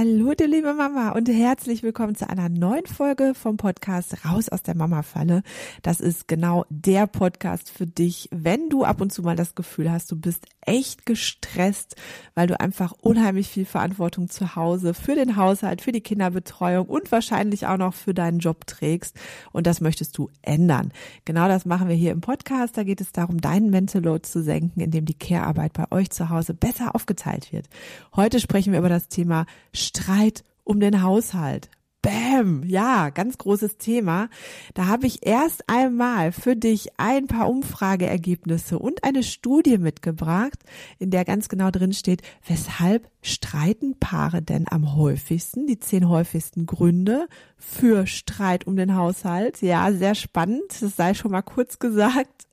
Hallo, du liebe Mama und herzlich willkommen zu einer neuen Folge vom Podcast Raus aus der Mama-Falle. Das ist genau der Podcast für dich, wenn du ab und zu mal das Gefühl hast, du bist echt gestresst, weil du einfach unheimlich viel Verantwortung zu Hause für den Haushalt, für die Kinderbetreuung und wahrscheinlich auch noch für deinen Job trägst. Und das möchtest du ändern. Genau das machen wir hier im Podcast. Da geht es darum, deinen Mental Load zu senken, indem die Care-Arbeit bei euch zu Hause besser aufgeteilt wird. Heute sprechen wir über das Thema Streit um den Haushalt. Bäm, ja, ganz großes Thema. Da habe ich erst einmal für dich ein paar Umfrageergebnisse und eine Studie mitgebracht, in der ganz genau drin steht, weshalb streiten Paare denn am häufigsten, die zehn häufigsten Gründe für Streit um den Haushalt. Ja, sehr spannend, das sei schon mal kurz gesagt.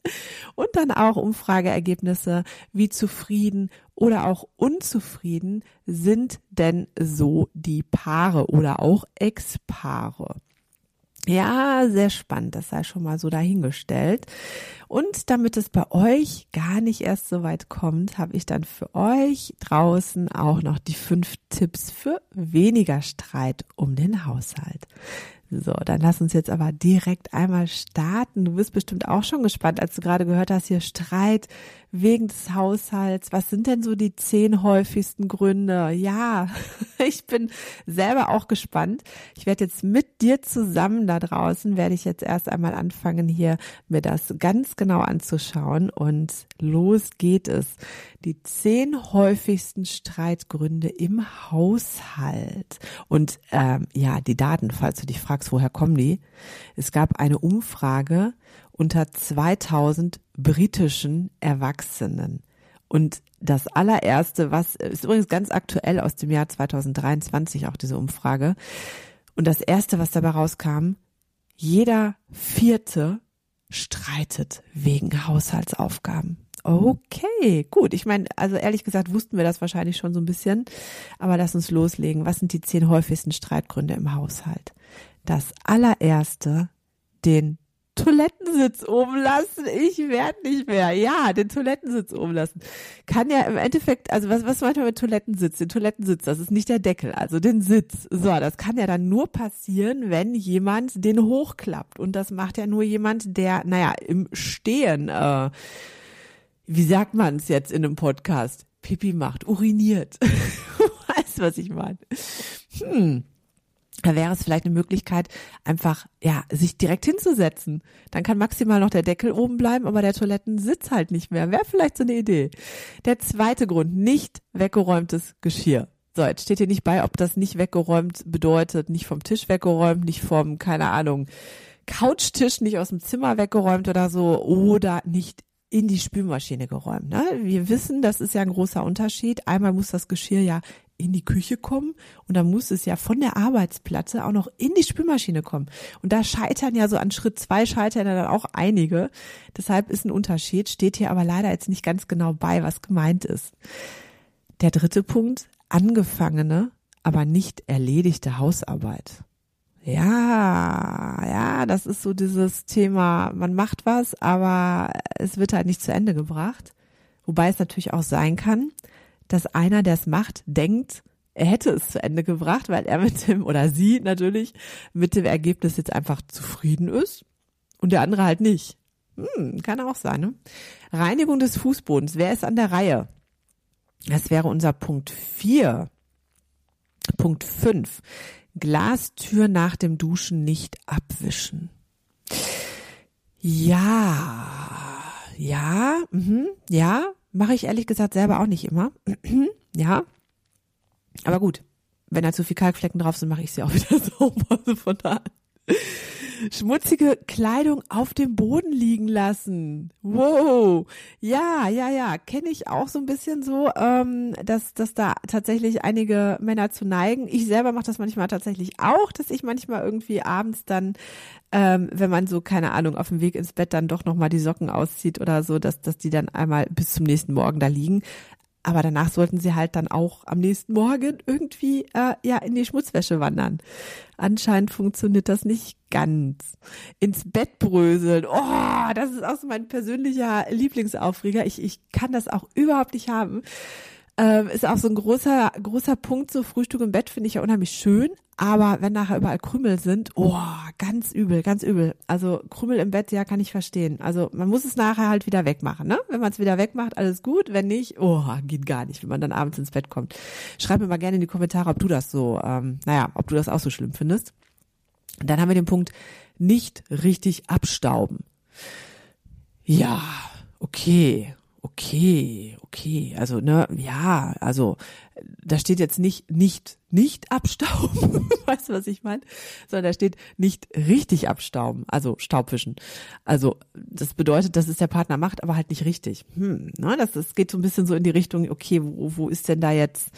Und dann auch Umfrageergebnisse, wie zufrieden oder auch unzufrieden sind denn so die Paare oder auch Ex-Paare. Ja, sehr spannend, das sei schon mal so dahingestellt. Und damit es bei euch gar nicht erst so weit kommt, habe ich dann für euch draußen auch noch die fünf Tipps für weniger Streit um den Haushalt. So, dann lass uns jetzt aber direkt einmal starten. Du bist bestimmt auch schon gespannt, als du gerade gehört hast, hier Streit wegen des Haushalts. Was sind denn so die zehn häufigsten Gründe? Ja, ich bin selber auch gespannt. Ich werde jetzt mit dir zusammen da draußen, werde ich jetzt erst einmal anfangen, hier mir das ganz genau anzuschauen und los geht es. Die zehn häufigsten Streitgründe im Haushalt. Und ähm, ja, die Daten, falls du dich fragst, woher kommen die? Es gab eine Umfrage unter 2000 britischen Erwachsenen. Und das allererste, was ist übrigens ganz aktuell aus dem Jahr 2023 auch diese Umfrage. Und das erste, was dabei rauskam, jeder vierte streitet wegen Haushaltsaufgaben. Okay, gut. Ich meine, also ehrlich gesagt wussten wir das wahrscheinlich schon so ein bisschen, aber lass uns loslegen. Was sind die zehn häufigsten Streitgründe im Haushalt? Das allererste, den Toilettensitz oben lassen. Ich werde nicht mehr. Ja, den Toilettensitz oben lassen. Kann ja im Endeffekt, also was, was meint man mit Toilettensitz? Den Toilettensitz, das ist nicht der Deckel, also den Sitz. So, das kann ja dann nur passieren, wenn jemand den hochklappt. Und das macht ja nur jemand, der, naja, im Stehen, äh, wie sagt man es jetzt in einem Podcast? Pipi macht, uriniert. weißt was ich meine? Hm da wäre es vielleicht eine Möglichkeit, einfach, ja, sich direkt hinzusetzen. Dann kann maximal noch der Deckel oben bleiben, aber der Toilettensitz halt nicht mehr. Wäre vielleicht so eine Idee. Der zweite Grund, nicht weggeräumtes Geschirr. So, jetzt steht hier nicht bei, ob das nicht weggeräumt bedeutet, nicht vom Tisch weggeräumt, nicht vom, keine Ahnung, Couchtisch nicht aus dem Zimmer weggeräumt oder so, oder nicht in die Spülmaschine geräumt. Ne? Wir wissen, das ist ja ein großer Unterschied. Einmal muss das Geschirr ja in die Küche kommen und dann muss es ja von der Arbeitsplatte auch noch in die Spülmaschine kommen. Und da scheitern ja so an Schritt zwei scheitern ja dann auch einige. Deshalb ist ein Unterschied, steht hier aber leider jetzt nicht ganz genau bei, was gemeint ist. Der dritte Punkt, angefangene, aber nicht erledigte Hausarbeit. Ja, ja, das ist so dieses Thema, man macht was, aber es wird halt nicht zu Ende gebracht. Wobei es natürlich auch sein kann, dass einer, der es macht, denkt, er hätte es zu Ende gebracht, weil er mit dem, oder sie natürlich, mit dem Ergebnis jetzt einfach zufrieden ist und der andere halt nicht. Hm, kann auch sein. Ne? Reinigung des Fußbodens. Wer ist an der Reihe? Das wäre unser Punkt vier. Punkt fünf. Glastür nach dem Duschen nicht abwischen. Ja, ja, mhm, ja, Mache ich ehrlich gesagt selber auch nicht immer. ja. Aber gut, wenn da zu viel Kalkflecken drauf sind, mache ich sie auch wieder sauber. Also von da schmutzige Kleidung auf dem Boden liegen lassen. Wow. Ja, ja, ja. Kenne ich auch so ein bisschen so, ähm, dass, dass da tatsächlich einige Männer zu neigen. Ich selber mache das manchmal tatsächlich auch, dass ich manchmal irgendwie abends dann, ähm, wenn man so, keine Ahnung, auf dem Weg ins Bett dann doch nochmal die Socken auszieht oder so, dass, dass die dann einmal bis zum nächsten Morgen da liegen. Aber danach sollten sie halt dann auch am nächsten Morgen irgendwie äh, ja in die Schmutzwäsche wandern. Anscheinend funktioniert das nicht ganz. Ins Bett bröseln. Oh, das ist auch so mein persönlicher Lieblingsaufreger. Ich, ich kann das auch überhaupt nicht haben. Ähm, ist auch so ein großer, großer Punkt, so Frühstück im Bett finde ich ja unheimlich schön, aber wenn nachher überall Krümel sind, oh, ganz übel, ganz übel. Also Krümel im Bett, ja, kann ich verstehen. Also man muss es nachher halt wieder wegmachen, ne? Wenn man es wieder wegmacht, alles gut. Wenn nicht, oh, geht gar nicht, wenn man dann abends ins Bett kommt. Schreib mir mal gerne in die Kommentare, ob du das so, ähm, naja, ob du das auch so schlimm findest. dann haben wir den Punkt, nicht richtig abstauben. Ja, okay okay, okay, also ne, ja, also da steht jetzt nicht nicht nicht abstauben, weißt du, was ich meine, sondern da steht nicht richtig abstauben, also Staubwischen. Also das bedeutet, dass es der Partner macht, aber halt nicht richtig. Hm, ne, das, das geht so ein bisschen so in die Richtung, okay, wo, wo ist denn da jetzt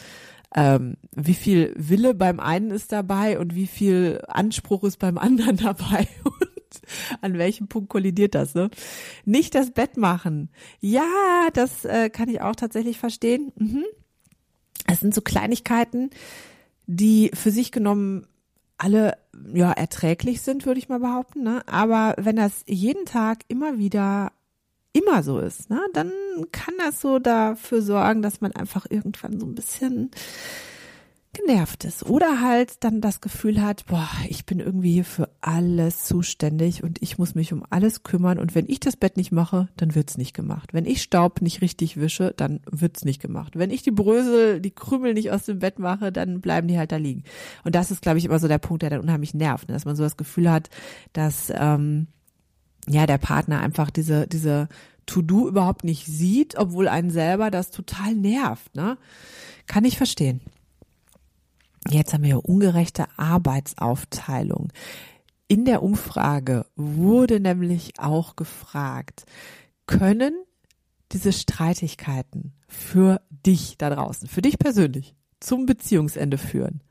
ähm, wie viel Wille beim einen ist dabei und wie viel Anspruch ist beim anderen dabei an welchem Punkt kollidiert das, ne? Nicht das Bett machen. Ja, das äh, kann ich auch tatsächlich verstehen. Mhm. Es sind so Kleinigkeiten, die für sich genommen alle ja erträglich sind, würde ich mal behaupten. Ne? Aber wenn das jeden Tag immer wieder immer so ist, ne, dann kann das so dafür sorgen, dass man einfach irgendwann so ein bisschen genervt ist oder halt dann das Gefühl hat, boah, ich bin irgendwie hier für alles zuständig und ich muss mich um alles kümmern und wenn ich das Bett nicht mache, dann wird's nicht gemacht. Wenn ich Staub nicht richtig wische, dann wird's nicht gemacht. Wenn ich die Brösel, die Krümel nicht aus dem Bett mache, dann bleiben die halt da liegen. Und das ist, glaube ich, immer so der Punkt, der dann unheimlich nervt, ne? dass man so das Gefühl hat, dass ähm, ja der Partner einfach diese diese To-Do überhaupt nicht sieht, obwohl einen selber das total nervt. Ne? Kann ich verstehen. Jetzt haben wir ungerechte Arbeitsaufteilung. In der Umfrage wurde nämlich auch gefragt, können diese Streitigkeiten für dich da draußen, für dich persönlich zum Beziehungsende führen?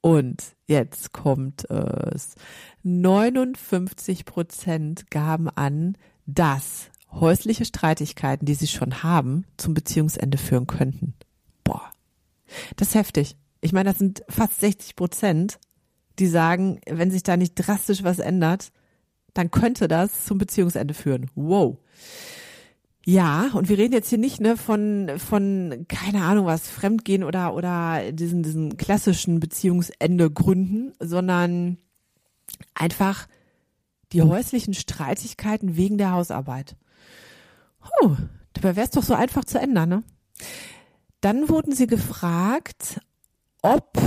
Und jetzt kommt es. 59 Prozent gaben an, dass häusliche Streitigkeiten, die sie schon haben, zum Beziehungsende führen könnten. Boah. Das ist heftig. Ich meine, das sind fast 60 Prozent, die sagen, wenn sich da nicht drastisch was ändert, dann könnte das zum Beziehungsende führen. Wow. Ja, und wir reden jetzt hier nicht ne von von keine Ahnung was Fremdgehen oder oder diesen diesen klassischen Beziehungsende Gründen, sondern einfach die häuslichen Streitigkeiten wegen der Hausarbeit. Huh, dabei wäre es doch so einfach zu ändern, ne? Dann wurden sie gefragt, ob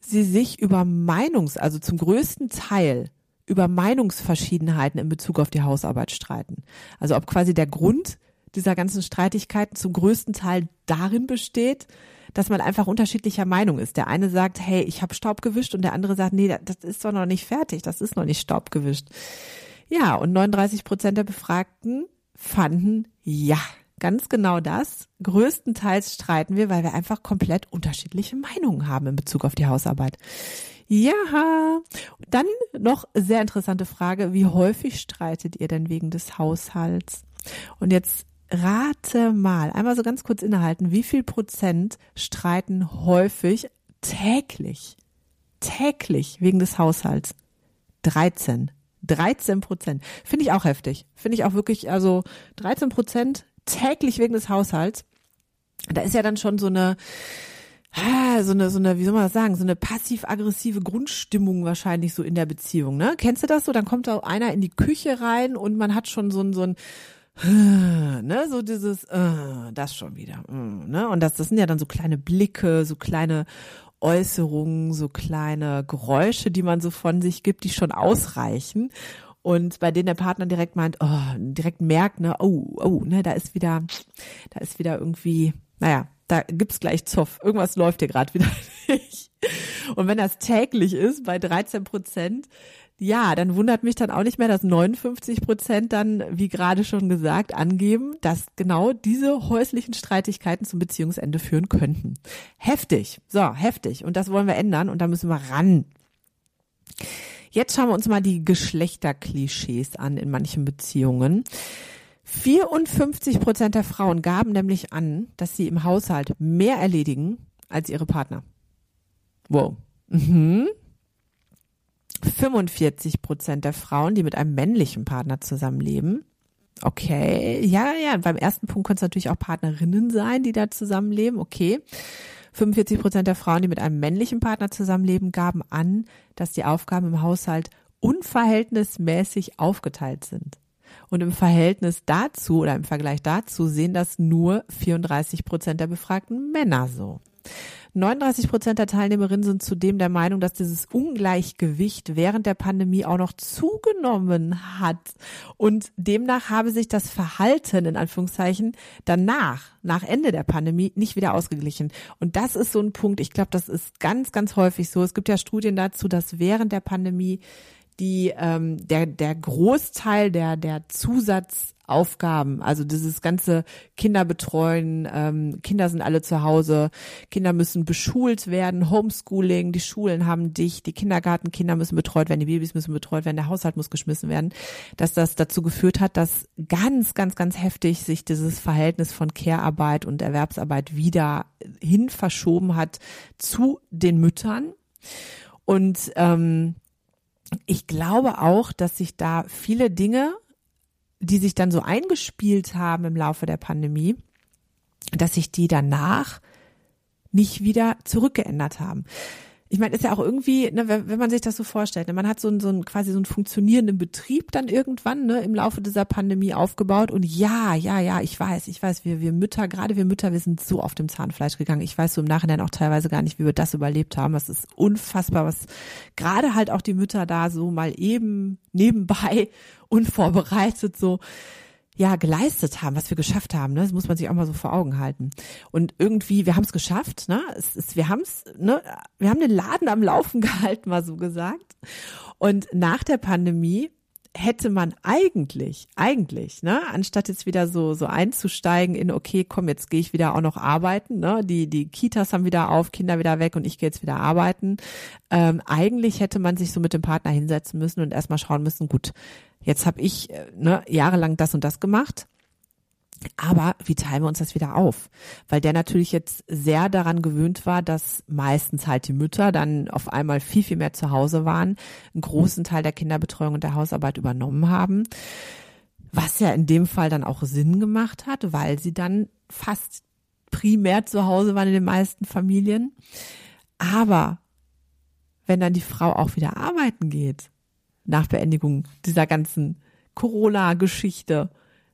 sie sich über Meinungs, also zum größten Teil über Meinungsverschiedenheiten in Bezug auf die Hausarbeit streiten. Also ob quasi der Grund dieser ganzen Streitigkeiten zum größten Teil darin besteht, dass man einfach unterschiedlicher Meinung ist. Der eine sagt, hey, ich habe Staub gewischt und der andere sagt, nee, das ist doch noch nicht fertig, das ist noch nicht Staub gewischt. Ja, und 39 Prozent der Befragten fanden, ja, ganz genau das. Größtenteils streiten wir, weil wir einfach komplett unterschiedliche Meinungen haben in Bezug auf die Hausarbeit. Ja, dann noch sehr interessante Frage. Wie häufig streitet ihr denn wegen des Haushalts? Und jetzt rate mal, einmal so ganz kurz innehalten, wie viel Prozent streiten häufig täglich, täglich wegen des Haushalts? 13. 13 Prozent. Finde ich auch heftig. Finde ich auch wirklich, also 13 Prozent täglich wegen des Haushalts. Da ist ja dann schon so eine, ah, so eine, so eine, wie soll man das sagen, so eine passiv-aggressive Grundstimmung wahrscheinlich so in der Beziehung, ne? Kennst du das so? Dann kommt da einer in die Küche rein und man hat schon so ein, so ein, ne, so dieses, uh, das schon wieder, uh, ne? Und das, das sind ja dann so kleine Blicke, so kleine Äußerungen, so kleine Geräusche, die man so von sich gibt, die schon ausreichen und bei denen der Partner direkt meint, oh, direkt merkt, ne, oh, oh, ne, da ist wieder, da ist wieder irgendwie, naja, da gibt's gleich Zoff. Irgendwas läuft hier gerade wieder nicht. Und wenn das täglich ist bei 13 Prozent, ja, dann wundert mich dann auch nicht mehr, dass 59 Prozent dann, wie gerade schon gesagt, angeben, dass genau diese häuslichen Streitigkeiten zum Beziehungsende führen könnten. Heftig. So, heftig. Und das wollen wir ändern und da müssen wir ran. Jetzt schauen wir uns mal die Geschlechterklischees an in manchen Beziehungen. 54 Prozent der Frauen gaben nämlich an, dass sie im Haushalt mehr erledigen als ihre Partner. Wow. Mhm. 45 Prozent der Frauen, die mit einem männlichen Partner zusammenleben, Okay, ja, ja. Beim ersten Punkt können es natürlich auch Partnerinnen sein, die da zusammenleben. Okay. 45 Prozent der Frauen, die mit einem männlichen Partner zusammenleben, gaben an, dass die Aufgaben im Haushalt unverhältnismäßig aufgeteilt sind. Und im Verhältnis dazu oder im Vergleich dazu sehen das nur 34 Prozent der befragten Männer so. 39 Prozent der Teilnehmerinnen sind zudem der Meinung, dass dieses Ungleichgewicht während der Pandemie auch noch zugenommen hat. Und demnach habe sich das Verhalten in Anführungszeichen danach, nach Ende der Pandemie, nicht wieder ausgeglichen. Und das ist so ein Punkt, ich glaube, das ist ganz, ganz häufig so. Es gibt ja Studien dazu, dass während der Pandemie die ähm, der der Großteil der der Zusatzaufgaben, also dieses ganze Kinderbetreuen, ähm, Kinder sind alle zu Hause, Kinder müssen beschult werden, Homeschooling, die Schulen haben dich, die Kindergartenkinder müssen betreut werden, die Babys müssen betreut werden, der Haushalt muss geschmissen werden, dass das dazu geführt hat, dass ganz ganz ganz heftig sich dieses Verhältnis von Care-Arbeit und Erwerbsarbeit wieder hin verschoben hat zu den Müttern. Und ähm, ich glaube auch, dass sich da viele Dinge, die sich dann so eingespielt haben im Laufe der Pandemie, dass sich die danach nicht wieder zurückgeändert haben ich meine, ist ja auch irgendwie, ne, wenn, man sich das so vorstellt, ne, man hat so einen, so einen quasi so einen funktionierenden Betrieb dann irgendwann ne, im Laufe dieser Pandemie aufgebaut und ja, ja, ja, ich weiß, ich weiß, wir, wir Mütter, gerade wir Mütter, wir sind so auf dem Zahnfleisch gegangen. Ich weiß so im Nachhinein auch teilweise gar nicht, wie wir das überlebt haben. Das ist unfassbar, was gerade halt auch die Mütter da so mal eben nebenbei unvorbereitet so ja geleistet haben, was wir geschafft haben. Ne? Das muss man sich auch mal so vor Augen halten. Und irgendwie, wir haben es geschafft. Ne? Es ist, wir haben es, ne? wir haben den Laden am Laufen gehalten, mal so gesagt. Und nach der Pandemie hätte man eigentlich, eigentlich, ne, anstatt jetzt wieder so so einzusteigen in okay, komm, jetzt gehe ich wieder auch noch arbeiten, ne, die die Kitas haben wieder auf, Kinder wieder weg und ich gehe jetzt wieder arbeiten. Ähm, eigentlich hätte man sich so mit dem Partner hinsetzen müssen und erstmal schauen müssen, gut, jetzt habe ich äh, ne, jahrelang das und das gemacht. Aber wie teilen wir uns das wieder auf? Weil der natürlich jetzt sehr daran gewöhnt war, dass meistens halt die Mütter dann auf einmal viel, viel mehr zu Hause waren, einen großen Teil der Kinderbetreuung und der Hausarbeit übernommen haben. Was ja in dem Fall dann auch Sinn gemacht hat, weil sie dann fast primär zu Hause waren in den meisten Familien. Aber wenn dann die Frau auch wieder arbeiten geht, nach Beendigung dieser ganzen Corona-Geschichte,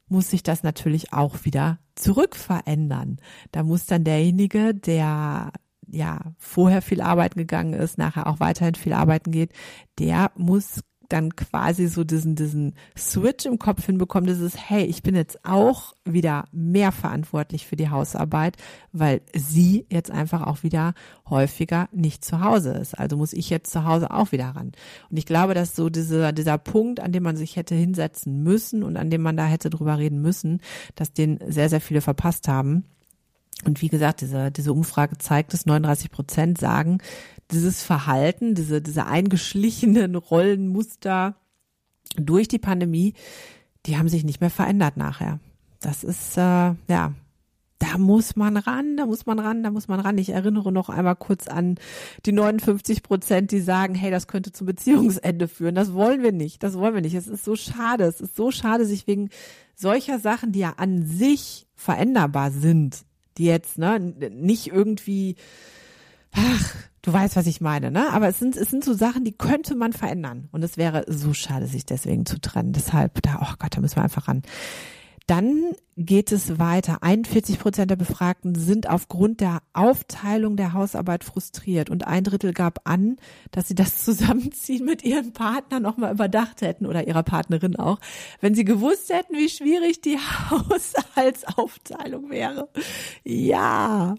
muss sich das natürlich auch wieder zurückverändern. Da muss dann derjenige, der ja vorher viel arbeiten gegangen ist, nachher auch weiterhin viel arbeiten geht, der muss dann quasi so diesen, diesen Switch im Kopf hinbekommen, dieses, hey, ich bin jetzt auch wieder mehr verantwortlich für die Hausarbeit, weil sie jetzt einfach auch wieder häufiger nicht zu Hause ist. Also muss ich jetzt zu Hause auch wieder ran. Und ich glaube, dass so dieser, dieser Punkt, an dem man sich hätte hinsetzen müssen und an dem man da hätte drüber reden müssen, dass den sehr, sehr viele verpasst haben. Und wie gesagt, diese, diese Umfrage zeigt, dass 39 Prozent sagen, dieses Verhalten, diese, diese eingeschlichenen Rollenmuster durch die Pandemie, die haben sich nicht mehr verändert nachher. Das ist, äh, ja, da muss man ran, da muss man ran, da muss man ran. Ich erinnere noch einmal kurz an die 59 Prozent, die sagen, hey, das könnte zum Beziehungsende führen. Das wollen wir nicht, das wollen wir nicht. Es ist so schade, es ist so schade, sich wegen solcher Sachen, die ja an sich veränderbar sind, die jetzt ne, nicht irgendwie, ach, du weißt, was ich meine, ne? Aber es sind, es sind so Sachen, die könnte man verändern. Und es wäre so schade, sich deswegen zu trennen. Deshalb, da, oh Gott, da müssen wir einfach ran. Dann geht es weiter. 41 Prozent der Befragten sind aufgrund der Aufteilung der Hausarbeit frustriert und ein Drittel gab an, dass sie das Zusammenziehen mit ihren Partnern nochmal überdacht hätten oder ihrer Partnerin auch, wenn sie gewusst hätten, wie schwierig die Haushaltsaufteilung wäre. Ja,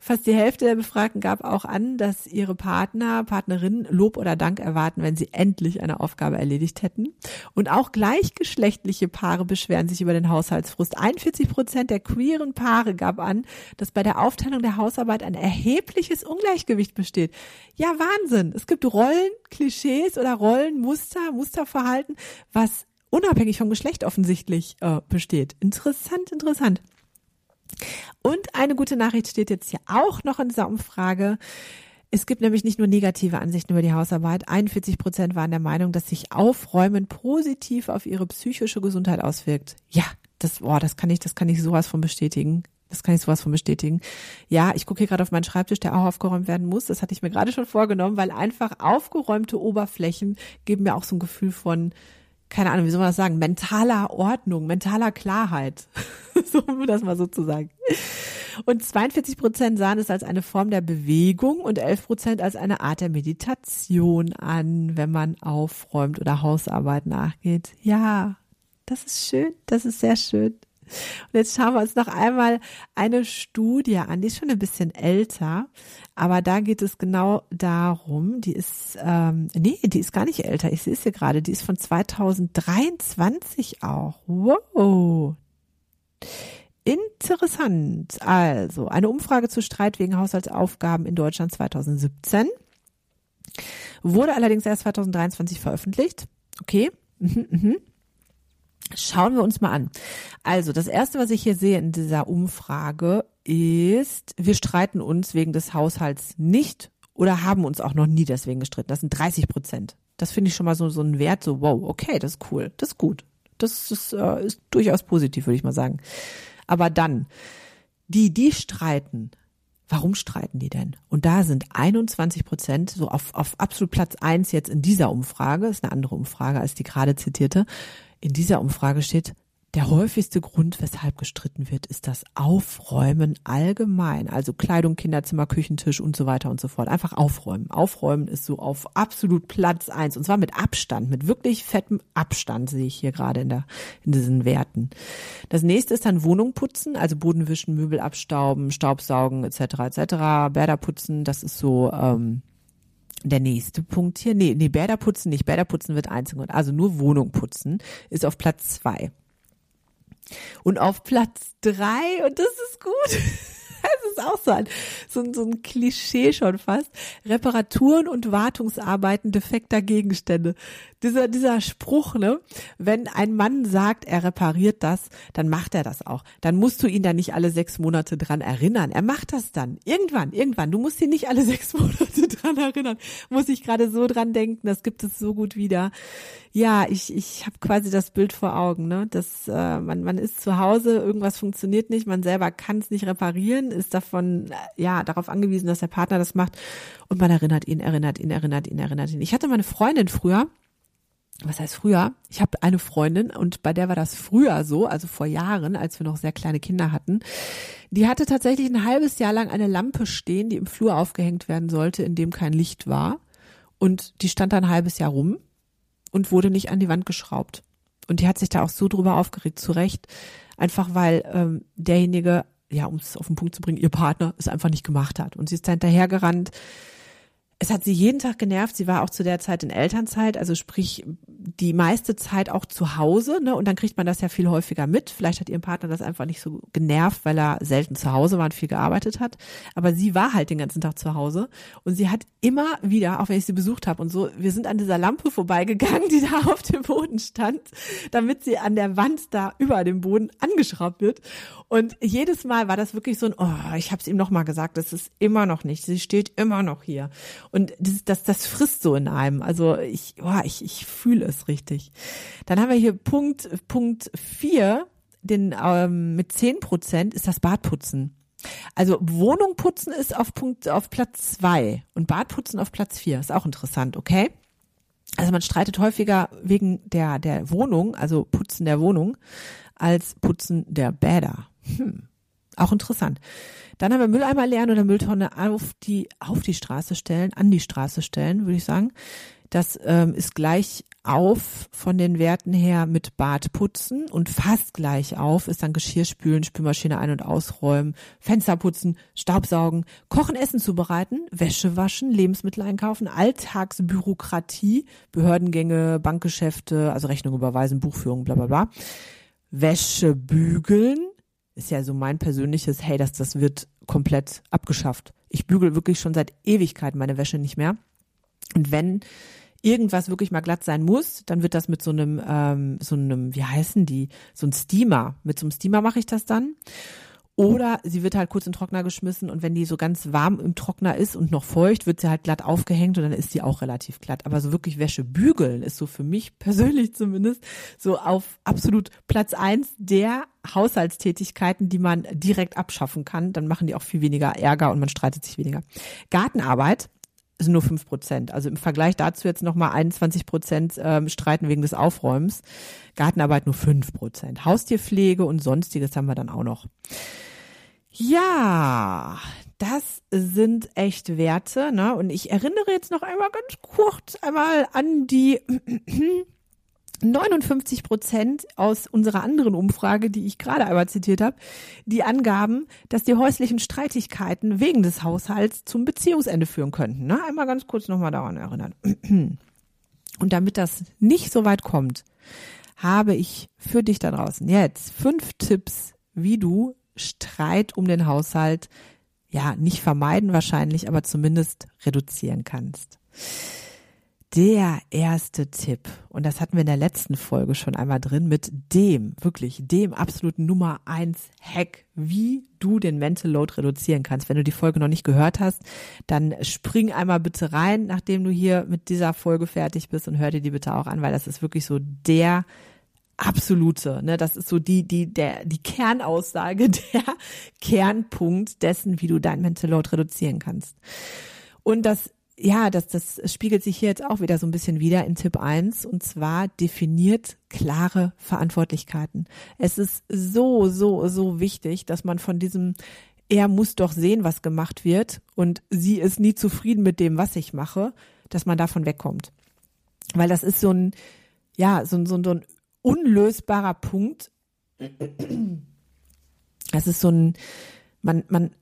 Fast die Hälfte der Befragten gab auch an, dass ihre Partner, Partnerinnen Lob oder Dank erwarten, wenn sie endlich eine Aufgabe erledigt hätten. Und auch gleichgeschlechtliche Paare beschweren sich über den Haushaltsfrust. 41 Prozent der queeren Paare gab an, dass bei der Aufteilung der Hausarbeit ein erhebliches Ungleichgewicht besteht. Ja, Wahnsinn. Es gibt Rollen, Klischees oder Rollenmuster, Musterverhalten, was unabhängig vom Geschlecht offensichtlich äh, besteht. Interessant, interessant. Und eine gute Nachricht steht jetzt hier auch noch in dieser Umfrage. Es gibt nämlich nicht nur negative Ansichten über die Hausarbeit. 41 Prozent waren der Meinung, dass sich Aufräumen positiv auf ihre psychische Gesundheit auswirkt. Ja, das, boah, das kann ich, das kann ich sowas von bestätigen. Das kann ich sowas von bestätigen. Ja, ich gucke hier gerade auf meinen Schreibtisch, der auch aufgeräumt werden muss. Das hatte ich mir gerade schon vorgenommen, weil einfach aufgeräumte Oberflächen geben mir auch so ein Gefühl von, keine Ahnung, wie soll man das sagen, mentaler Ordnung, mentaler Klarheit. so, um das mal so zu sagen. Und 42 Prozent sahen es als eine Form der Bewegung und 11 Prozent als eine Art der Meditation an, wenn man aufräumt oder Hausarbeit nachgeht. Ja, das ist schön, das ist sehr schön. Und jetzt schauen wir uns noch einmal eine Studie an, die ist schon ein bisschen älter, aber da geht es genau darum, die ist, ähm, nee, die ist gar nicht älter, ich sehe es hier gerade, die ist von 2023 auch. Wow. Interessant. Also, eine Umfrage zu Streit wegen Haushaltsaufgaben in Deutschland 2017 wurde allerdings erst 2023 veröffentlicht. Okay. Mhm, mhm. Schauen wir uns mal an. Also, das erste, was ich hier sehe in dieser Umfrage ist, wir streiten uns wegen des Haushalts nicht oder haben uns auch noch nie deswegen gestritten. Das sind 30 Prozent. Das finde ich schon mal so, so ein Wert, so, wow, okay, das ist cool, das ist gut. Das ist, äh, ist durchaus positiv, würde ich mal sagen. Aber dann, die, die streiten, Warum streiten die denn? Und da sind 21 Prozent, so auf, auf absolut Platz eins jetzt in dieser Umfrage, ist eine andere Umfrage als die gerade zitierte, in dieser Umfrage steht, der häufigste Grund, weshalb gestritten wird, ist das Aufräumen allgemein. Also Kleidung, Kinderzimmer, Küchentisch und so weiter und so fort. Einfach aufräumen. Aufräumen ist so auf absolut Platz eins. Und zwar mit Abstand, mit wirklich fettem Abstand sehe ich hier gerade in, der, in diesen Werten. Das nächste ist dann Wohnung putzen, also Boden wischen, Möbel abstauben, Staubsaugen etc. etc. Bäder putzen, das ist so ähm, der nächste Punkt hier, nee, nee, Bäder putzen nicht. Bäder putzen wird einzig und also nur Wohnung putzen ist auf Platz zwei. Und auf Platz drei, und das ist gut, das ist auch so ein, so so ein Klischee schon fast, Reparaturen und Wartungsarbeiten defekter Gegenstände dieser, dieser Spruch, ne? Wenn ein Mann sagt, er repariert das, dann macht er das auch. Dann musst du ihn da nicht alle sechs Monate dran erinnern. Er macht das dann. Irgendwann, irgendwann. Du musst ihn nicht alle sechs Monate dran erinnern. Muss ich gerade so dran denken. Das gibt es so gut wieder. Ja, ich, ich habe quasi das Bild vor Augen, ne? Das, äh, man, man ist zu Hause, irgendwas funktioniert nicht, man selber kann es nicht reparieren, ist davon, äh, ja, darauf angewiesen, dass der Partner das macht. Und man erinnert ihn, erinnert ihn, erinnert ihn, erinnert ihn. Ich hatte meine Freundin früher, was heißt früher? Ich habe eine Freundin und bei der war das früher so, also vor Jahren, als wir noch sehr kleine Kinder hatten. Die hatte tatsächlich ein halbes Jahr lang eine Lampe stehen, die im Flur aufgehängt werden sollte, in dem kein Licht war. Und die stand da ein halbes Jahr rum und wurde nicht an die Wand geschraubt. Und die hat sich da auch so drüber aufgeregt, zu Recht. Einfach weil ähm, derjenige, ja, um es auf den Punkt zu bringen, ihr Partner es einfach nicht gemacht hat. Und sie ist da hinterhergerannt, es hat sie jeden Tag genervt. Sie war auch zu der Zeit in Elternzeit, also sprich die meiste Zeit auch zu Hause, ne? Und dann kriegt man das ja viel häufiger mit. Vielleicht hat ihr Partner das einfach nicht so genervt, weil er selten zu Hause war und viel gearbeitet hat. Aber sie war halt den ganzen Tag zu Hause und sie hat immer wieder, auch wenn ich sie besucht habe und so, wir sind an dieser Lampe vorbeigegangen, die da auf dem Boden stand, damit sie an der Wand da über dem Boden angeschraubt wird. Und jedes Mal war das wirklich so ein, oh, ich habe es ihm noch mal gesagt, das ist immer noch nicht, sie steht immer noch hier. Und das, das, das frisst so in einem. Also ich, oh, ich, ich fühle es richtig. Dann haben wir hier Punkt, Punkt vier, den ähm, mit zehn Prozent ist das Badputzen. Also Wohnung putzen ist auf Punkt auf Platz zwei und Badputzen auf Platz vier. Ist auch interessant, okay? Also man streitet häufiger wegen der der Wohnung, also Putzen der Wohnung, als Putzen der Bäder. Hm. Auch interessant. Dann haben wir Mülleimer leeren oder Mülltonne auf die, auf die Straße stellen, an die Straße stellen, würde ich sagen. Das ähm, ist gleich auf von den Werten her mit Badputzen und fast gleich auf ist dann Geschirrspülen, Spülmaschine ein- und ausräumen, Fenster putzen, Staubsaugen, Kochen, Essen zubereiten, Wäsche waschen, Lebensmittel einkaufen, Alltagsbürokratie, Behördengänge, Bankgeschäfte, also Rechnung überweisen, Buchführung, bla bla bla. Wäsche bügeln, ist ja so mein persönliches, hey, das, das wird komplett abgeschafft. Ich bügel wirklich schon seit Ewigkeit meine Wäsche nicht mehr. Und wenn irgendwas wirklich mal glatt sein muss, dann wird das mit so einem, ähm, so einem, wie heißen die, so ein Steamer. Mit so einem Steamer mache ich das dann. Oder sie wird halt kurz in den Trockner geschmissen und wenn die so ganz warm im Trockner ist und noch feucht, wird sie halt glatt aufgehängt und dann ist die auch relativ glatt. Aber so wirklich Wäsche bügeln ist so für mich persönlich zumindest so auf absolut Platz eins der Haushaltstätigkeiten, die man direkt abschaffen kann. Dann machen die auch viel weniger Ärger und man streitet sich weniger. Gartenarbeit ist nur fünf Prozent. Also im Vergleich dazu jetzt nochmal 21 Prozent ähm, streiten wegen des Aufräumens. Gartenarbeit nur fünf Prozent. Haustierpflege und sonstiges haben wir dann auch noch. Ja, das sind echt Werte, ne? Und ich erinnere jetzt noch einmal ganz kurz einmal an die 59 Prozent aus unserer anderen Umfrage, die ich gerade einmal zitiert habe, die angaben, dass die häuslichen Streitigkeiten wegen des Haushalts zum Beziehungsende führen könnten. Ne? Einmal ganz kurz nochmal daran erinnern. Und damit das nicht so weit kommt, habe ich für dich da draußen jetzt fünf Tipps, wie du Streit um den Haushalt ja nicht vermeiden wahrscheinlich, aber zumindest reduzieren kannst der erste Tipp, und das hatten wir in der letzten Folge schon einmal drin, mit dem, wirklich dem absoluten Nummer eins Hack, wie du den Mental Load reduzieren kannst. Wenn du die Folge noch nicht gehört hast, dann spring einmal bitte rein, nachdem du hier mit dieser Folge fertig bist und hör dir die bitte auch an, weil das ist wirklich so der absolute, ne, das ist so die, die, der, die Kernaussage, der Kernpunkt dessen, wie du dein Mental Load reduzieren kannst. Und das ja, das, das spiegelt sich hier jetzt auch wieder so ein bisschen wieder in Tipp 1 und zwar definiert klare Verantwortlichkeiten. Es ist so, so, so wichtig, dass man von diesem er muss doch sehen, was gemacht wird und sie ist nie zufrieden mit dem, was ich mache, dass man davon wegkommt. Weil das ist so ein, ja, so, so, so ein unlösbarer Punkt. Das ist so ein, man, man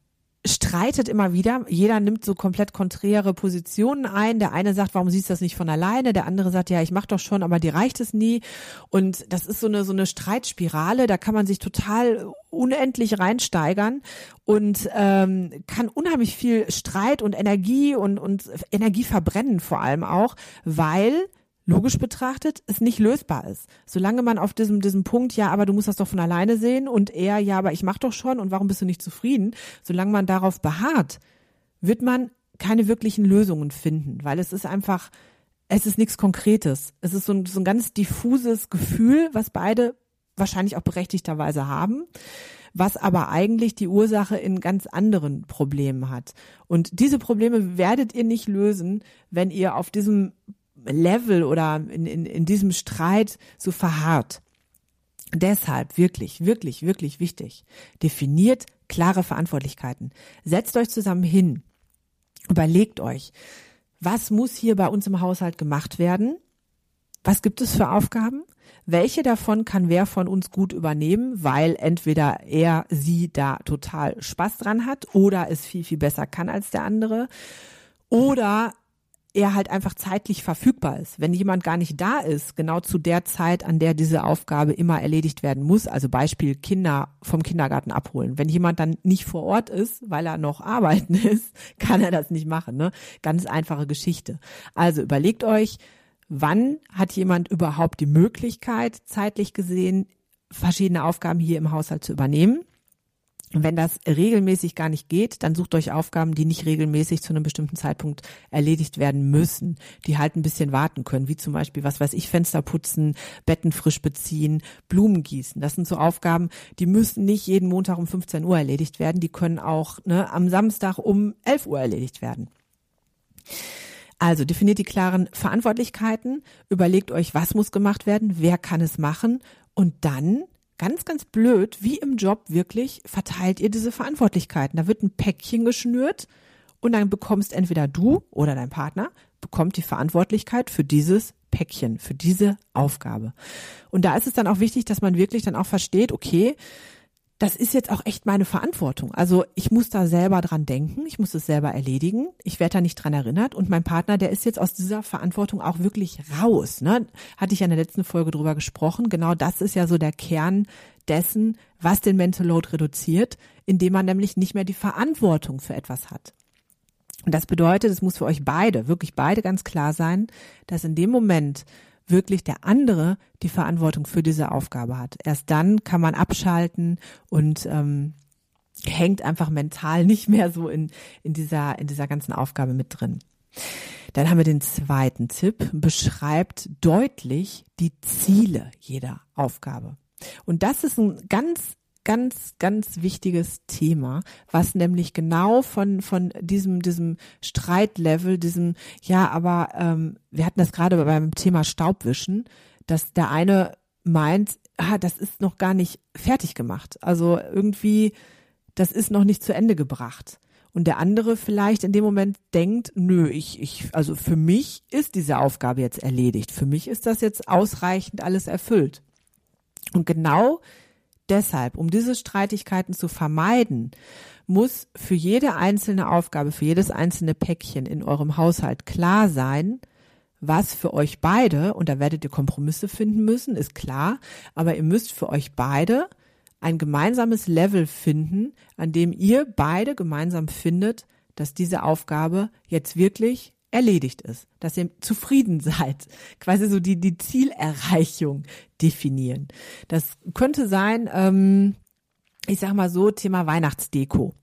streitet immer wieder. Jeder nimmt so komplett konträre Positionen ein. Der eine sagt, warum siehst du das nicht von alleine? Der andere sagt, ja, ich mach doch schon, aber dir reicht es nie. Und das ist so eine so eine Streitspirale. Da kann man sich total unendlich reinsteigern und ähm, kann unheimlich viel Streit und Energie und und Energie verbrennen vor allem auch, weil logisch betrachtet es nicht lösbar ist. Solange man auf diesem, diesem Punkt, ja, aber du musst das doch von alleine sehen und er, ja, aber ich mach doch schon und warum bist du nicht zufrieden? Solange man darauf beharrt, wird man keine wirklichen Lösungen finden, weil es ist einfach, es ist nichts Konkretes. Es ist so ein, so ein ganz diffuses Gefühl, was beide wahrscheinlich auch berechtigterweise haben was aber eigentlich die Ursache in ganz anderen Problemen hat. Und diese Probleme werdet ihr nicht lösen, wenn ihr auf diesem Level oder in, in, in diesem Streit so verharrt. Deshalb wirklich, wirklich, wirklich wichtig. Definiert klare Verantwortlichkeiten. Setzt euch zusammen hin. Überlegt euch, was muss hier bei uns im Haushalt gemacht werden? Was gibt es für Aufgaben? Welche davon kann wer von uns gut übernehmen, weil entweder er, sie da total Spaß dran hat oder es viel, viel besser kann als der andere? Oder er halt einfach zeitlich verfügbar ist. Wenn jemand gar nicht da ist, genau zu der Zeit, an der diese Aufgabe immer erledigt werden muss, also Beispiel Kinder vom Kindergarten abholen. Wenn jemand dann nicht vor Ort ist, weil er noch arbeiten ist, kann er das nicht machen. Ne? Ganz einfache Geschichte. Also überlegt euch, wann hat jemand überhaupt die Möglichkeit, zeitlich gesehen, verschiedene Aufgaben hier im Haushalt zu übernehmen? Wenn das regelmäßig gar nicht geht, dann sucht euch Aufgaben, die nicht regelmäßig zu einem bestimmten Zeitpunkt erledigt werden müssen, die halt ein bisschen warten können, wie zum Beispiel, was weiß ich, Fenster putzen, Betten frisch beziehen, Blumen gießen. Das sind so Aufgaben, die müssen nicht jeden Montag um 15 Uhr erledigt werden, die können auch ne, am Samstag um 11 Uhr erledigt werden. Also definiert die klaren Verantwortlichkeiten, überlegt euch, was muss gemacht werden, wer kann es machen und dann ganz, ganz blöd, wie im Job wirklich, verteilt ihr diese Verantwortlichkeiten. Da wird ein Päckchen geschnürt und dann bekommst entweder du oder dein Partner bekommt die Verantwortlichkeit für dieses Päckchen, für diese Aufgabe. Und da ist es dann auch wichtig, dass man wirklich dann auch versteht, okay, das ist jetzt auch echt meine Verantwortung. Also ich muss da selber dran denken, ich muss es selber erledigen, ich werde da nicht dran erinnert und mein Partner, der ist jetzt aus dieser Verantwortung auch wirklich raus. Ne? Hatte ich ja in der letzten Folge drüber gesprochen. Genau das ist ja so der Kern dessen, was den Mental Load reduziert, indem man nämlich nicht mehr die Verantwortung für etwas hat. Und das bedeutet, es muss für euch beide, wirklich beide ganz klar sein, dass in dem Moment, wirklich der andere die Verantwortung für diese Aufgabe hat. Erst dann kann man abschalten und ähm, hängt einfach mental nicht mehr so in, in dieser, in dieser ganzen Aufgabe mit drin. Dann haben wir den zweiten Tipp, beschreibt deutlich die Ziele jeder Aufgabe. Und das ist ein ganz ganz, ganz wichtiges Thema, was nämlich genau von, von diesem, diesem Streitlevel, diesem, ja, aber ähm, wir hatten das gerade beim Thema Staubwischen, dass der eine meint, ah, das ist noch gar nicht fertig gemacht. Also irgendwie, das ist noch nicht zu Ende gebracht und der andere vielleicht in dem Moment denkt, nö, ich, ich, also für mich ist diese Aufgabe jetzt erledigt. Für mich ist das jetzt ausreichend alles erfüllt. Und genau deshalb, um diese Streitigkeiten zu vermeiden, muss für jede einzelne Aufgabe, für jedes einzelne Päckchen in eurem Haushalt klar sein, was für euch beide, und da werdet ihr Kompromisse finden müssen, ist klar, aber ihr müsst für euch beide ein gemeinsames Level finden, an dem ihr beide gemeinsam findet, dass diese Aufgabe jetzt wirklich erledigt ist, dass ihr zufrieden seid, quasi so die, die Zielerreichung definieren. Das könnte sein, ähm, ich sag mal so, Thema Weihnachtsdeko.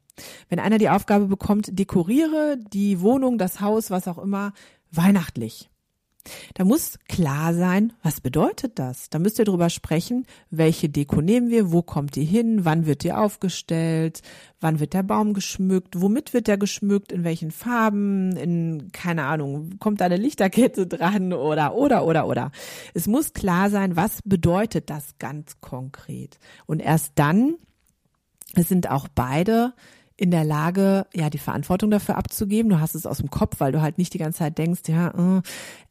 Wenn einer die Aufgabe bekommt, dekoriere die Wohnung, das Haus, was auch immer, weihnachtlich. Da muss klar sein, was bedeutet das? Da müsst ihr drüber sprechen, welche Deko nehmen wir, wo kommt die hin, wann wird die aufgestellt, wann wird der Baum geschmückt, womit wird der geschmückt, in welchen Farben, in, keine Ahnung, kommt da eine Lichterkette dran oder, oder, oder, oder. Es muss klar sein, was bedeutet das ganz konkret. Und erst dann sind auch beide in der Lage, ja, die Verantwortung dafür abzugeben. Du hast es aus dem Kopf, weil du halt nicht die ganze Zeit denkst, ja, äh,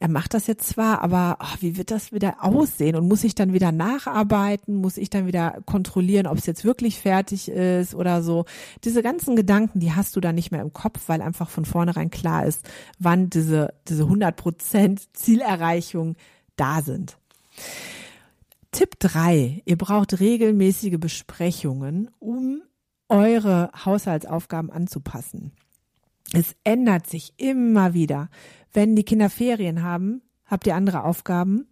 er macht das jetzt zwar, aber oh, wie wird das wieder aussehen? Und muss ich dann wieder nacharbeiten? Muss ich dann wieder kontrollieren, ob es jetzt wirklich fertig ist oder so? Diese ganzen Gedanken, die hast du dann nicht mehr im Kopf, weil einfach von vornherein klar ist, wann diese, diese 100 Prozent Zielerreichung da sind. Tipp drei: Ihr braucht regelmäßige Besprechungen, um eure Haushaltsaufgaben anzupassen. Es ändert sich immer wieder. Wenn die Kinder Ferien haben, habt ihr andere Aufgaben.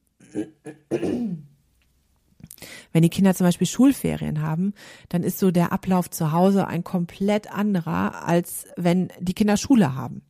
Wenn die Kinder zum Beispiel Schulferien haben, dann ist so der Ablauf zu Hause ein komplett anderer, als wenn die Kinder Schule haben.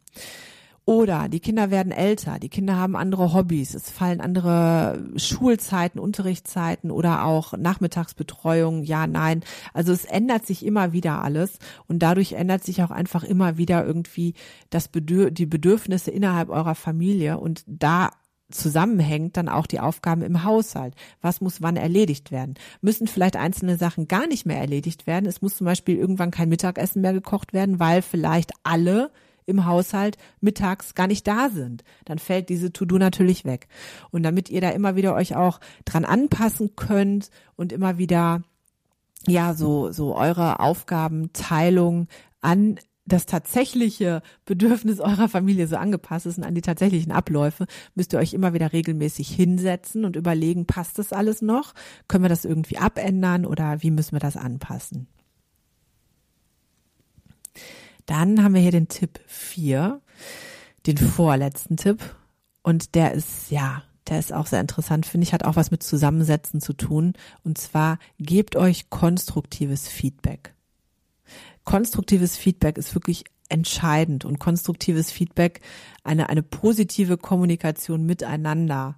Oder die Kinder werden älter, die Kinder haben andere Hobbys, es fallen andere Schulzeiten, Unterrichtszeiten oder auch Nachmittagsbetreuung, ja, nein. Also es ändert sich immer wieder alles und dadurch ändert sich auch einfach immer wieder irgendwie das Bedür die Bedürfnisse innerhalb eurer Familie und da zusammenhängt dann auch die Aufgaben im Haushalt. Was muss wann erledigt werden? Müssen vielleicht einzelne Sachen gar nicht mehr erledigt werden? Es muss zum Beispiel irgendwann kein Mittagessen mehr gekocht werden, weil vielleicht alle im Haushalt mittags gar nicht da sind. Dann fällt diese To-Do natürlich weg. Und damit ihr da immer wieder euch auch dran anpassen könnt und immer wieder ja so so eure Aufgabenteilung an das tatsächliche Bedürfnis eurer Familie so angepasst ist und an die tatsächlichen Abläufe, müsst ihr euch immer wieder regelmäßig hinsetzen und überlegen, passt das alles noch? Können wir das irgendwie abändern oder wie müssen wir das anpassen? Dann haben wir hier den Tipp 4, den vorletzten Tipp. Und der ist, ja, der ist auch sehr interessant, finde ich, hat auch was mit Zusammensetzen zu tun. Und zwar gebt euch konstruktives Feedback. Konstruktives Feedback ist wirklich entscheidend und konstruktives Feedback, eine, eine positive Kommunikation miteinander,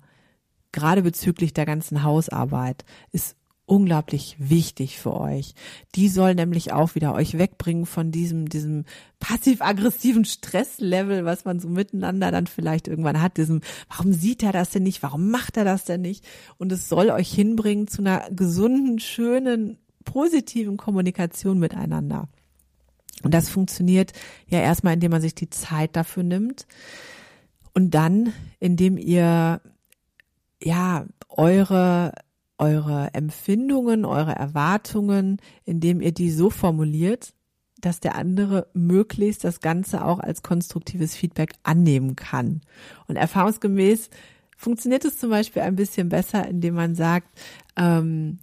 gerade bezüglich der ganzen Hausarbeit, ist unglaublich wichtig für euch. Die soll nämlich auch wieder euch wegbringen von diesem, diesem passiv-aggressiven Stresslevel, was man so miteinander dann vielleicht irgendwann hat, diesem, warum sieht er das denn nicht? Warum macht er das denn nicht? Und es soll euch hinbringen zu einer gesunden, schönen, positiven Kommunikation miteinander. Und das funktioniert ja erstmal, indem man sich die Zeit dafür nimmt und dann, indem ihr ja eure eure Empfindungen, eure Erwartungen, indem ihr die so formuliert, dass der andere möglichst das Ganze auch als konstruktives Feedback annehmen kann. Und erfahrungsgemäß funktioniert es zum Beispiel ein bisschen besser, indem man sagt, ähm,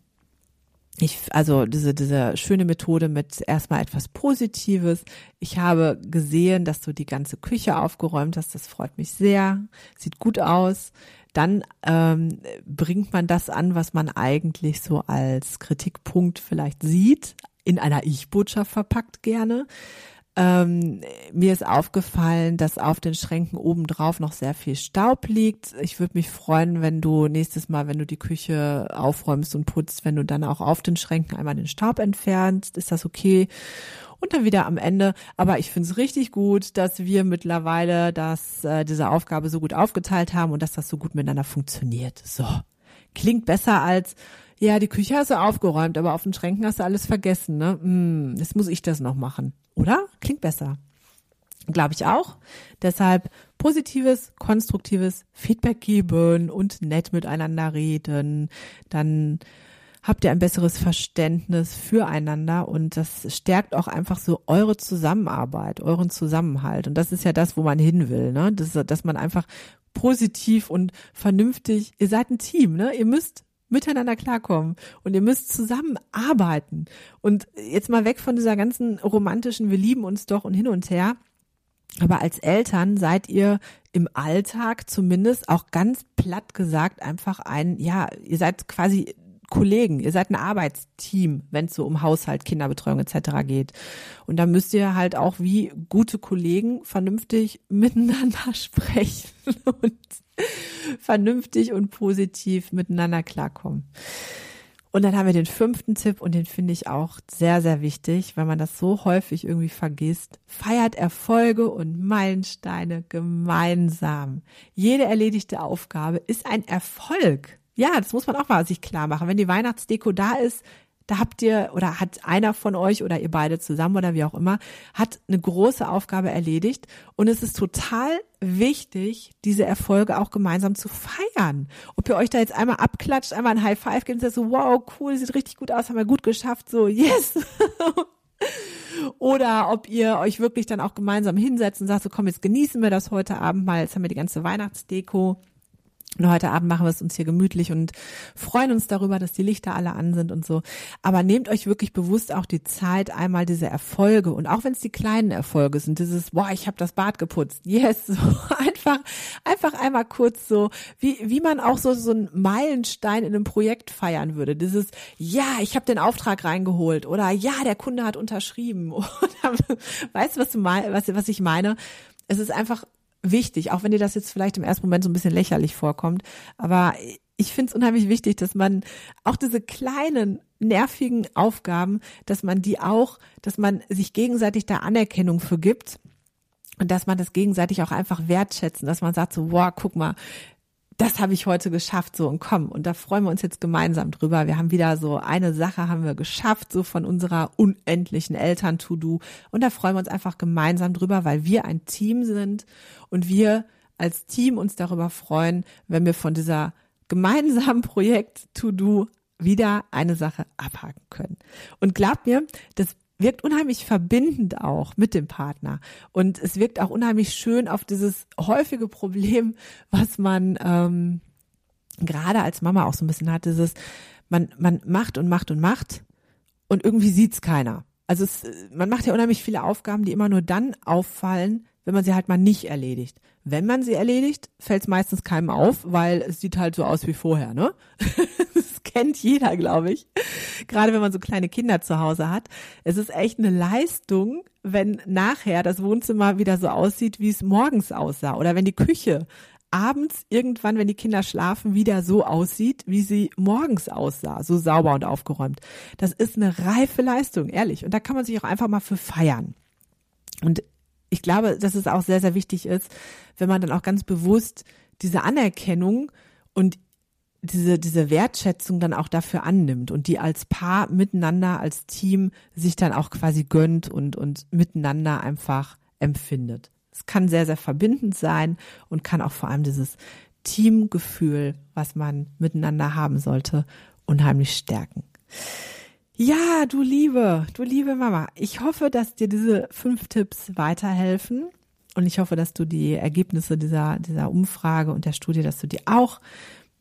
ich, also diese, diese schöne Methode mit erstmal etwas Positives. Ich habe gesehen, dass du die ganze Küche aufgeräumt hast. Das freut mich sehr. Sieht gut aus dann ähm, bringt man das an, was man eigentlich so als Kritikpunkt vielleicht sieht in einer Ich-Botschaft verpackt gerne. Ähm, mir ist aufgefallen, dass auf den Schränken obendrauf noch sehr viel Staub liegt. Ich würde mich freuen, wenn du nächstes Mal, wenn du die Küche aufräumst und putzt, wenn du dann auch auf den Schränken einmal den Staub entfernst. Ist das okay? Und dann wieder am Ende. Aber ich finde es richtig gut, dass wir mittlerweile das, äh, diese Aufgabe so gut aufgeteilt haben und dass das so gut miteinander funktioniert. So. Klingt besser als, ja, die Küche hast du aufgeräumt, aber auf den Schränken hast du alles vergessen, ne? Hm, jetzt muss ich das noch machen. Oder? Klingt besser. Glaube ich auch. Deshalb positives, konstruktives Feedback geben und nett miteinander reden. Dann habt ihr ein besseres Verständnis füreinander und das stärkt auch einfach so eure Zusammenarbeit, euren Zusammenhalt. Und das ist ja das, wo man hin will, ne? Das, dass man einfach positiv und vernünftig, ihr seid ein Team, ne? Ihr müsst miteinander klarkommen und ihr müsst zusammenarbeiten. Und jetzt mal weg von dieser ganzen romantischen, wir lieben uns doch und hin und her. Aber als Eltern seid ihr im Alltag zumindest auch ganz platt gesagt einfach ein, ja, ihr seid quasi Kollegen, ihr seid ein Arbeitsteam, wenn es so um Haushalt, Kinderbetreuung etc. geht. Und da müsst ihr halt auch wie gute Kollegen vernünftig miteinander sprechen und vernünftig und positiv miteinander klarkommen. Und dann haben wir den fünften Tipp und den finde ich auch sehr, sehr wichtig, weil man das so häufig irgendwie vergisst. Feiert Erfolge und Meilensteine gemeinsam. Jede erledigte Aufgabe ist ein Erfolg. Ja, das muss man auch mal sich klar machen. Wenn die Weihnachtsdeko da ist, da habt ihr oder hat einer von euch oder ihr beide zusammen oder wie auch immer, hat eine große Aufgabe erledigt und es ist total wichtig, diese Erfolge auch gemeinsam zu feiern. Ob ihr euch da jetzt einmal abklatscht, einmal ein High Five gebt und sagt so, wow, cool, sieht richtig gut aus, haben wir gut geschafft, so, yes. Oder ob ihr euch wirklich dann auch gemeinsam hinsetzt und sagt so, komm, jetzt genießen wir das heute Abend mal, jetzt haben wir die ganze Weihnachtsdeko und heute Abend machen wir es uns hier gemütlich und freuen uns darüber, dass die Lichter alle an sind und so. Aber nehmt euch wirklich bewusst auch die Zeit, einmal diese Erfolge und auch wenn es die kleinen Erfolge sind, dieses, boah, ich habe das Bad geputzt, yes, so einfach, einfach einmal kurz so, wie wie man auch so so einen Meilenstein in einem Projekt feiern würde. Dieses, ja, ich habe den Auftrag reingeholt oder ja, der Kunde hat unterschrieben oder weißt du, was du mein, was was ich meine? Es ist einfach wichtig, auch wenn dir das jetzt vielleicht im ersten Moment so ein bisschen lächerlich vorkommt. Aber ich finde es unheimlich wichtig, dass man auch diese kleinen nervigen Aufgaben, dass man die auch, dass man sich gegenseitig da Anerkennung für gibt und dass man das gegenseitig auch einfach wertschätzen, dass man sagt so, wow, guck mal, das habe ich heute geschafft, so und komm. Und da freuen wir uns jetzt gemeinsam drüber. Wir haben wieder so eine Sache haben wir geschafft, so von unserer unendlichen Eltern-To-Do. Und da freuen wir uns einfach gemeinsam drüber, weil wir ein Team sind und wir als Team uns darüber freuen, wenn wir von dieser gemeinsamen Projekt To-Do wieder eine Sache abhaken können. Und glaub mir, das wirkt unheimlich verbindend auch mit dem Partner. Und es wirkt auch unheimlich schön auf dieses häufige Problem, was man ähm, gerade als Mama auch so ein bisschen hat, dieses, man, man macht und macht und macht und irgendwie sieht's keiner. Also es, man macht ja unheimlich viele Aufgaben, die immer nur dann auffallen, wenn man sie halt mal nicht erledigt. Wenn man sie erledigt, fällt es meistens keinem auf, weil es sieht halt so aus wie vorher, ne? kennt jeder, glaube ich. Gerade wenn man so kleine Kinder zu Hause hat. Es ist echt eine Leistung, wenn nachher das Wohnzimmer wieder so aussieht, wie es morgens aussah. Oder wenn die Küche abends irgendwann, wenn die Kinder schlafen, wieder so aussieht, wie sie morgens aussah, so sauber und aufgeräumt. Das ist eine reife Leistung, ehrlich. Und da kann man sich auch einfach mal für feiern. Und ich glaube, dass es auch sehr, sehr wichtig ist, wenn man dann auch ganz bewusst diese Anerkennung und diese, diese Wertschätzung dann auch dafür annimmt und die als Paar miteinander, als Team sich dann auch quasi gönnt und, und miteinander einfach empfindet. Es kann sehr, sehr verbindend sein und kann auch vor allem dieses Teamgefühl, was man miteinander haben sollte, unheimlich stärken. Ja, du liebe, du liebe Mama. Ich hoffe, dass dir diese fünf Tipps weiterhelfen. Und ich hoffe, dass du die Ergebnisse dieser, dieser Umfrage und der Studie, dass du die auch,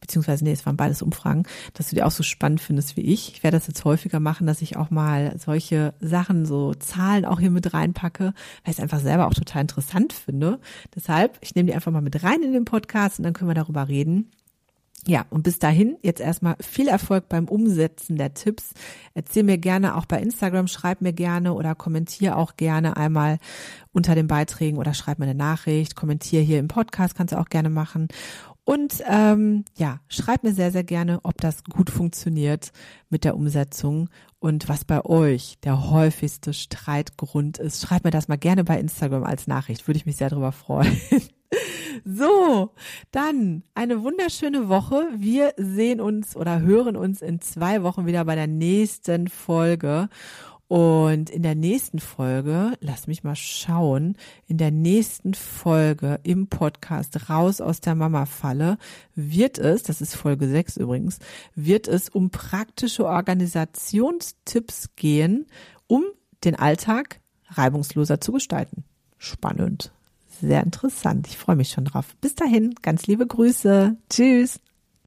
beziehungsweise nee, es waren beides Umfragen, dass du die auch so spannend findest wie ich. Ich werde das jetzt häufiger machen, dass ich auch mal solche Sachen, so Zahlen auch hier mit reinpacke, weil ich es einfach selber auch total interessant finde. Deshalb, ich nehme die einfach mal mit rein in den Podcast und dann können wir darüber reden Ja, und bis dahin jetzt erstmal viel Erfolg beim Umsetzen der Tipps. Erzähl mir gerne auch bei Instagram, schreib mir gerne oder kommentier auch gerne einmal unter den Beiträgen oder schreib mir eine Nachricht, kommentier hier im Podcast, kannst du auch gerne machen. Und ähm, ja, schreib mir sehr, sehr gerne, ob das gut funktioniert mit der Umsetzung und was bei euch der häufigste Streitgrund ist. Schreib mir das mal gerne bei Instagram als Nachricht, würde ich mich sehr darüber freuen. So, dann eine wunderschöne Woche. Wir sehen uns oder hören uns in zwei Wochen wieder bei der nächsten Folge. Und in der nächsten Folge, lass mich mal schauen, in der nächsten Folge im Podcast Raus aus der Mama-Falle wird es, das ist Folge 6 übrigens, wird es um praktische Organisationstipps gehen, um den Alltag reibungsloser zu gestalten. Spannend. Sehr interessant. Ich freue mich schon drauf. Bis dahin, ganz liebe Grüße. Tschüss.